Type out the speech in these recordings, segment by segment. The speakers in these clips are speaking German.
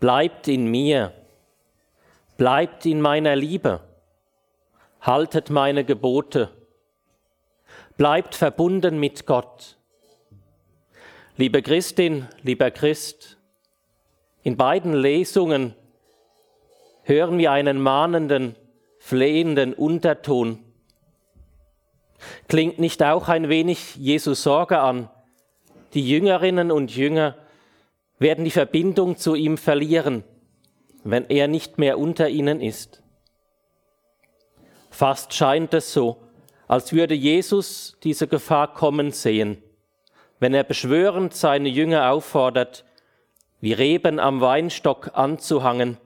bleibt in mir, bleibt in meiner Liebe, haltet meine Gebote, bleibt verbunden mit Gott. Liebe Christin, lieber Christ, in beiden Lesungen hören wir einen mahnenden, flehenden Unterton. Klingt nicht auch ein wenig Jesus Sorge an? Die Jüngerinnen und Jünger werden die Verbindung zu ihm verlieren, wenn er nicht mehr unter ihnen ist. Fast scheint es so, als würde Jesus diese Gefahr kommen sehen, wenn er beschwörend seine Jünger auffordert, wie Reben am Weinstock anzuhangen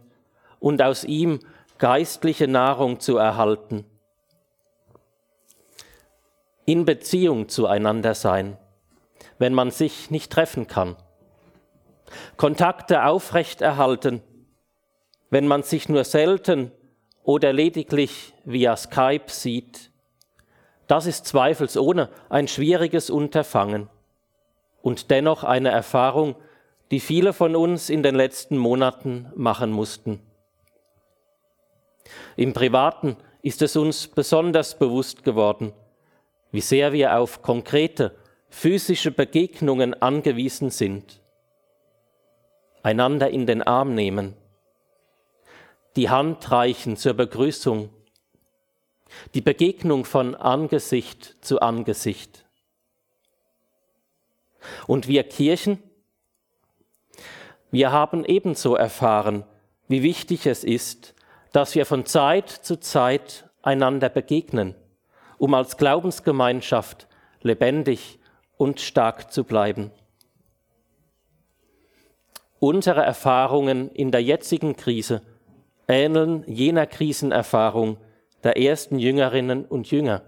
und aus ihm geistliche Nahrung zu erhalten. In Beziehung zueinander sein, wenn man sich nicht treffen kann. Kontakte aufrechterhalten, wenn man sich nur selten oder lediglich via Skype sieht. Das ist zweifelsohne ein schwieriges Unterfangen und dennoch eine Erfahrung, die viele von uns in den letzten Monaten machen mussten. Im Privaten ist es uns besonders bewusst geworden, wie sehr wir auf konkrete physische Begegnungen angewiesen sind. Einander in den Arm nehmen, die Hand reichen zur Begrüßung, die Begegnung von Angesicht zu Angesicht. Und wir Kirchen, wir haben ebenso erfahren, wie wichtig es ist, dass wir von Zeit zu Zeit einander begegnen, um als Glaubensgemeinschaft lebendig und stark zu bleiben. Unsere Erfahrungen in der jetzigen Krise ähneln jener Krisenerfahrung der ersten Jüngerinnen und Jünger,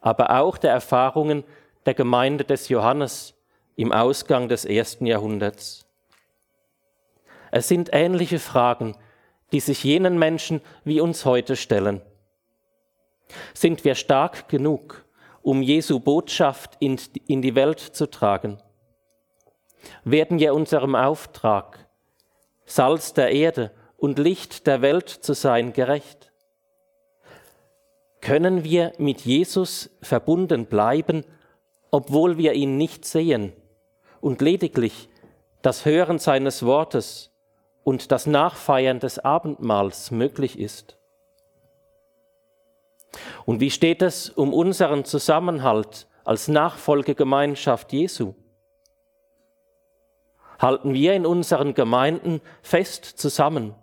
aber auch der Erfahrungen der Gemeinde des Johannes im Ausgang des ersten Jahrhunderts. Es sind ähnliche Fragen, die sich jenen Menschen wie uns heute stellen. Sind wir stark genug, um Jesu Botschaft in, die Welt zu tragen? Werden wir unserem Auftrag, Salz der Erde und Licht der Welt zu sein, gerecht? Können wir mit Jesus verbunden bleiben, obwohl wir ihn nicht sehen und lediglich das Hören seines Wortes und das Nachfeiern des Abendmahls möglich ist. Und wie steht es um unseren Zusammenhalt als Nachfolgegemeinschaft Jesu? Halten wir in unseren Gemeinden fest zusammen?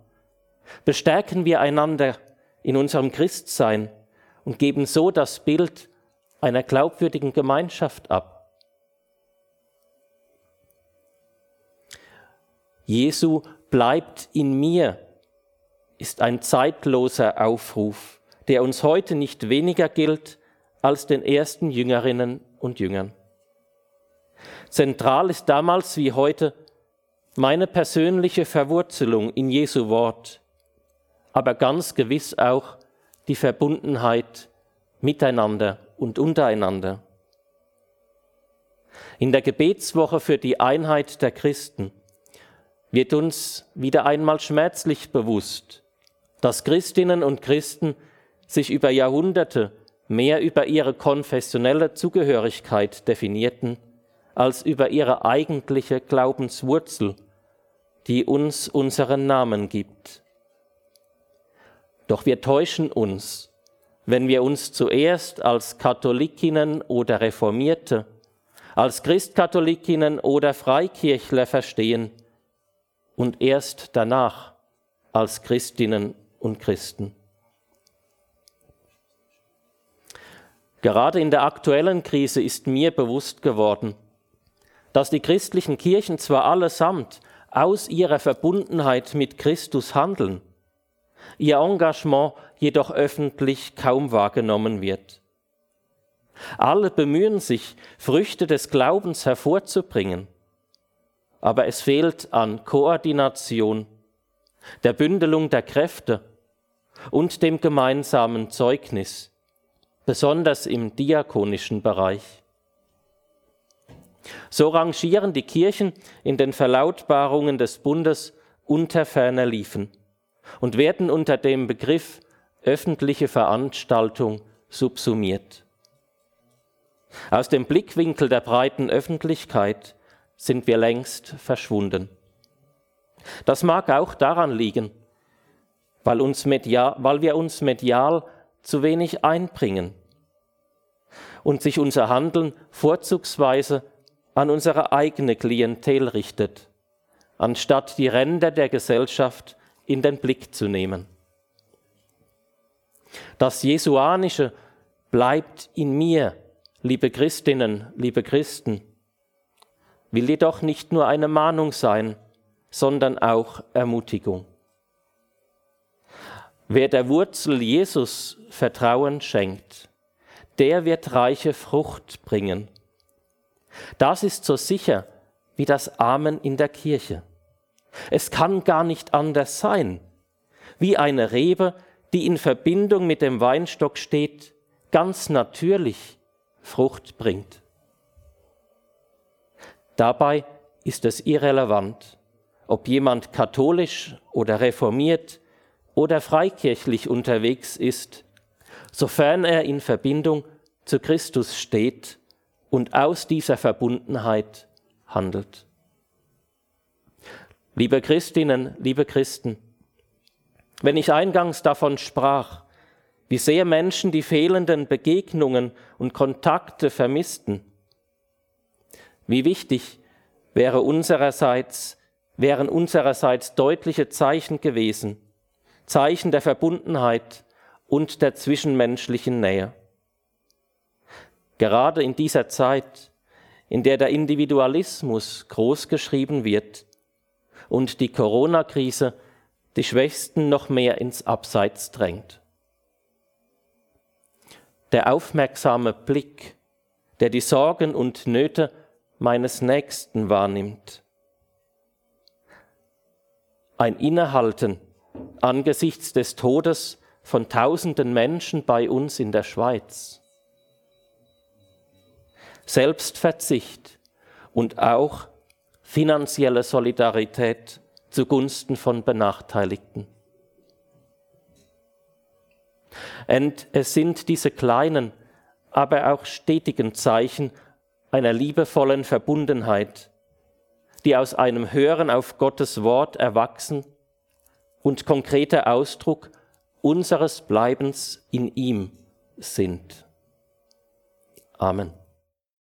Bestärken wir einander in unserem Christsein und geben so das Bild einer glaubwürdigen Gemeinschaft ab? Jesu bleibt in mir, ist ein zeitloser Aufruf, der uns heute nicht weniger gilt als den ersten Jüngerinnen und Jüngern. Zentral ist damals wie heute meine persönliche Verwurzelung in Jesu Wort, aber ganz gewiss auch die Verbundenheit miteinander und untereinander. In der Gebetswoche für die Einheit der Christen wird uns wieder einmal schmerzlich bewusst, dass Christinnen und Christen sich über Jahrhunderte mehr über ihre konfessionelle Zugehörigkeit definierten, als über ihre eigentliche Glaubenswurzel, die uns unseren Namen gibt. Doch wir täuschen uns, wenn wir uns zuerst als Katholikinnen oder Reformierte, als Christkatholikinnen oder Freikirchler verstehen und erst danach als Christinnen und Christen. Gerade in der aktuellen Krise ist mir bewusst geworden, dass die christlichen Kirchen zwar allesamt aus ihrer Verbundenheit mit Christus handeln, ihr Engagement jedoch öffentlich kaum wahrgenommen wird. Alle bemühen sich, Früchte des Glaubens hervorzubringen, aber es fehlt an Koordination, der Bündelung der Kräfte und dem gemeinsamen Zeugnis, besonders im diakonischen Bereich. So rangieren die Kirchen in den Verlautbarungen des Bundes unter ferner Liefen und werden unter dem Begriff öffentliche Veranstaltung subsumiert. Aus dem Blickwinkel der breiten Öffentlichkeit sind wir längst verschwunden. Das mag auch daran liegen, weil, uns medial, weil wir uns medial zu wenig einbringen und sich unser Handeln vorzugsweise an unsere eigene Klientel richtet, anstatt die Ränder der Gesellschaft in den Blick zu nehmen. Das Jesuanische bleibt in mir, liebe Christinnen, liebe Christen, will jedoch nicht nur eine Mahnung sein, sondern auch Ermutigung. Wer der Wurzel Jesus Vertrauen schenkt, der wird reiche Frucht bringen. Das ist so sicher wie das Amen in der Kirche. Es kann gar nicht anders sein, wie eine Rebe, die in Verbindung mit dem Weinstock steht, ganz natürlich Frucht bringt. Dabei ist es irrelevant, ob jemand katholisch oder reformiert oder freikirchlich unterwegs ist, sofern er in Verbindung zu Christus steht und aus dieser Verbundenheit handelt. Liebe Christinnen, liebe Christen, wenn ich eingangs davon sprach, wie sehr Menschen die fehlenden Begegnungen und Kontakte vermissten, wie wichtig wäre unsererseits, wären unsererseits deutliche Zeichen gewesen, Zeichen der Verbundenheit und der zwischenmenschlichen Nähe. Gerade in dieser Zeit, in der der Individualismus großgeschrieben wird und die Corona-Krise die Schwächsten noch mehr ins Abseits drängt. Der aufmerksame Blick, der die Sorgen und Nöte meines Nächsten wahrnimmt. Ein Innehalten angesichts des Todes von tausenden Menschen bei uns in der Schweiz. Selbstverzicht und auch finanzielle Solidarität zugunsten von Benachteiligten. Und es sind diese kleinen, aber auch stetigen Zeichen einer liebevollen Verbundenheit, die aus einem Hören auf Gottes Wort erwachsen und konkreter Ausdruck unseres Bleibens in ihm sind. Amen.